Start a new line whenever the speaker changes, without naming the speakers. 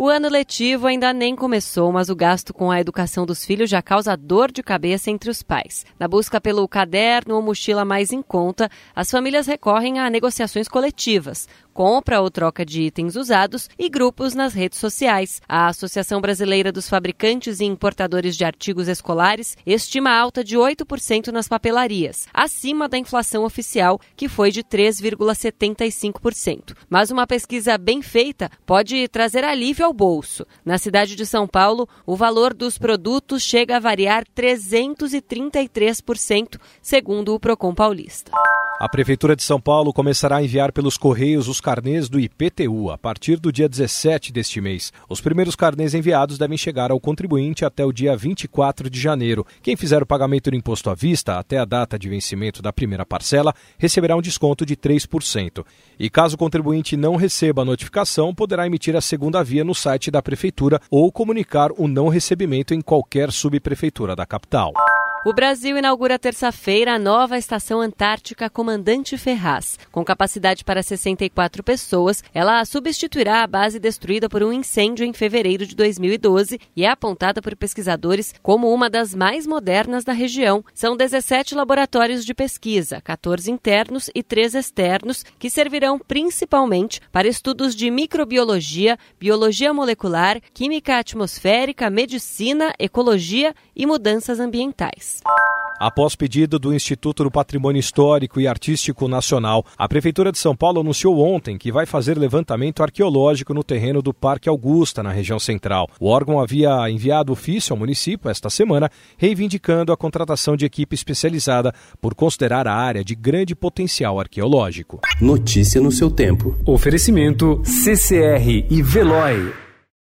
O ano letivo ainda nem começou, mas o gasto com a educação dos filhos já causa dor de cabeça entre os pais. Na busca pelo caderno ou mochila mais em conta, as famílias recorrem a negociações coletivas, compra ou troca de itens usados e grupos nas redes sociais. A Associação Brasileira dos Fabricantes e Importadores de Artigos Escolares estima alta de 8% nas papelarias, acima da inflação oficial, que foi de 3,75%. Mas uma pesquisa bem feita pode trazer alívio ao bolso. Na cidade de São Paulo, o valor dos produtos chega a variar 333%, segundo o Procon Paulista.
A Prefeitura de São Paulo começará a enviar pelos Correios os carnês do IPTU a partir do dia 17 deste mês. Os primeiros carnês enviados devem chegar ao contribuinte até o dia 24 de janeiro. Quem fizer o pagamento do imposto à vista até a data de vencimento da primeira parcela receberá um desconto de 3%. E caso o contribuinte não receba a notificação, poderá emitir a segunda via no site da Prefeitura ou comunicar o não recebimento em qualquer subprefeitura da capital.
O Brasil inaugura terça-feira a nova estação antártica Comandante Ferraz. Com capacidade para 64 pessoas, ela substituirá a base destruída por um incêndio em fevereiro de 2012 e é apontada por pesquisadores como uma das mais modernas da região. São 17 laboratórios de pesquisa, 14 internos e 3 externos, que servirão principalmente para estudos de microbiologia, biologia molecular, química atmosférica, medicina, ecologia e mudanças ambientais.
Após pedido do Instituto do Patrimônio Histórico e Artístico Nacional, a Prefeitura de São Paulo anunciou ontem que vai fazer levantamento arqueológico no terreno do Parque Augusta, na região central. O órgão havia enviado ofício ao município esta semana, reivindicando a contratação de equipe especializada por considerar a área de grande potencial arqueológico.
Notícia no seu tempo.
Oferecimento CCR e Veloy.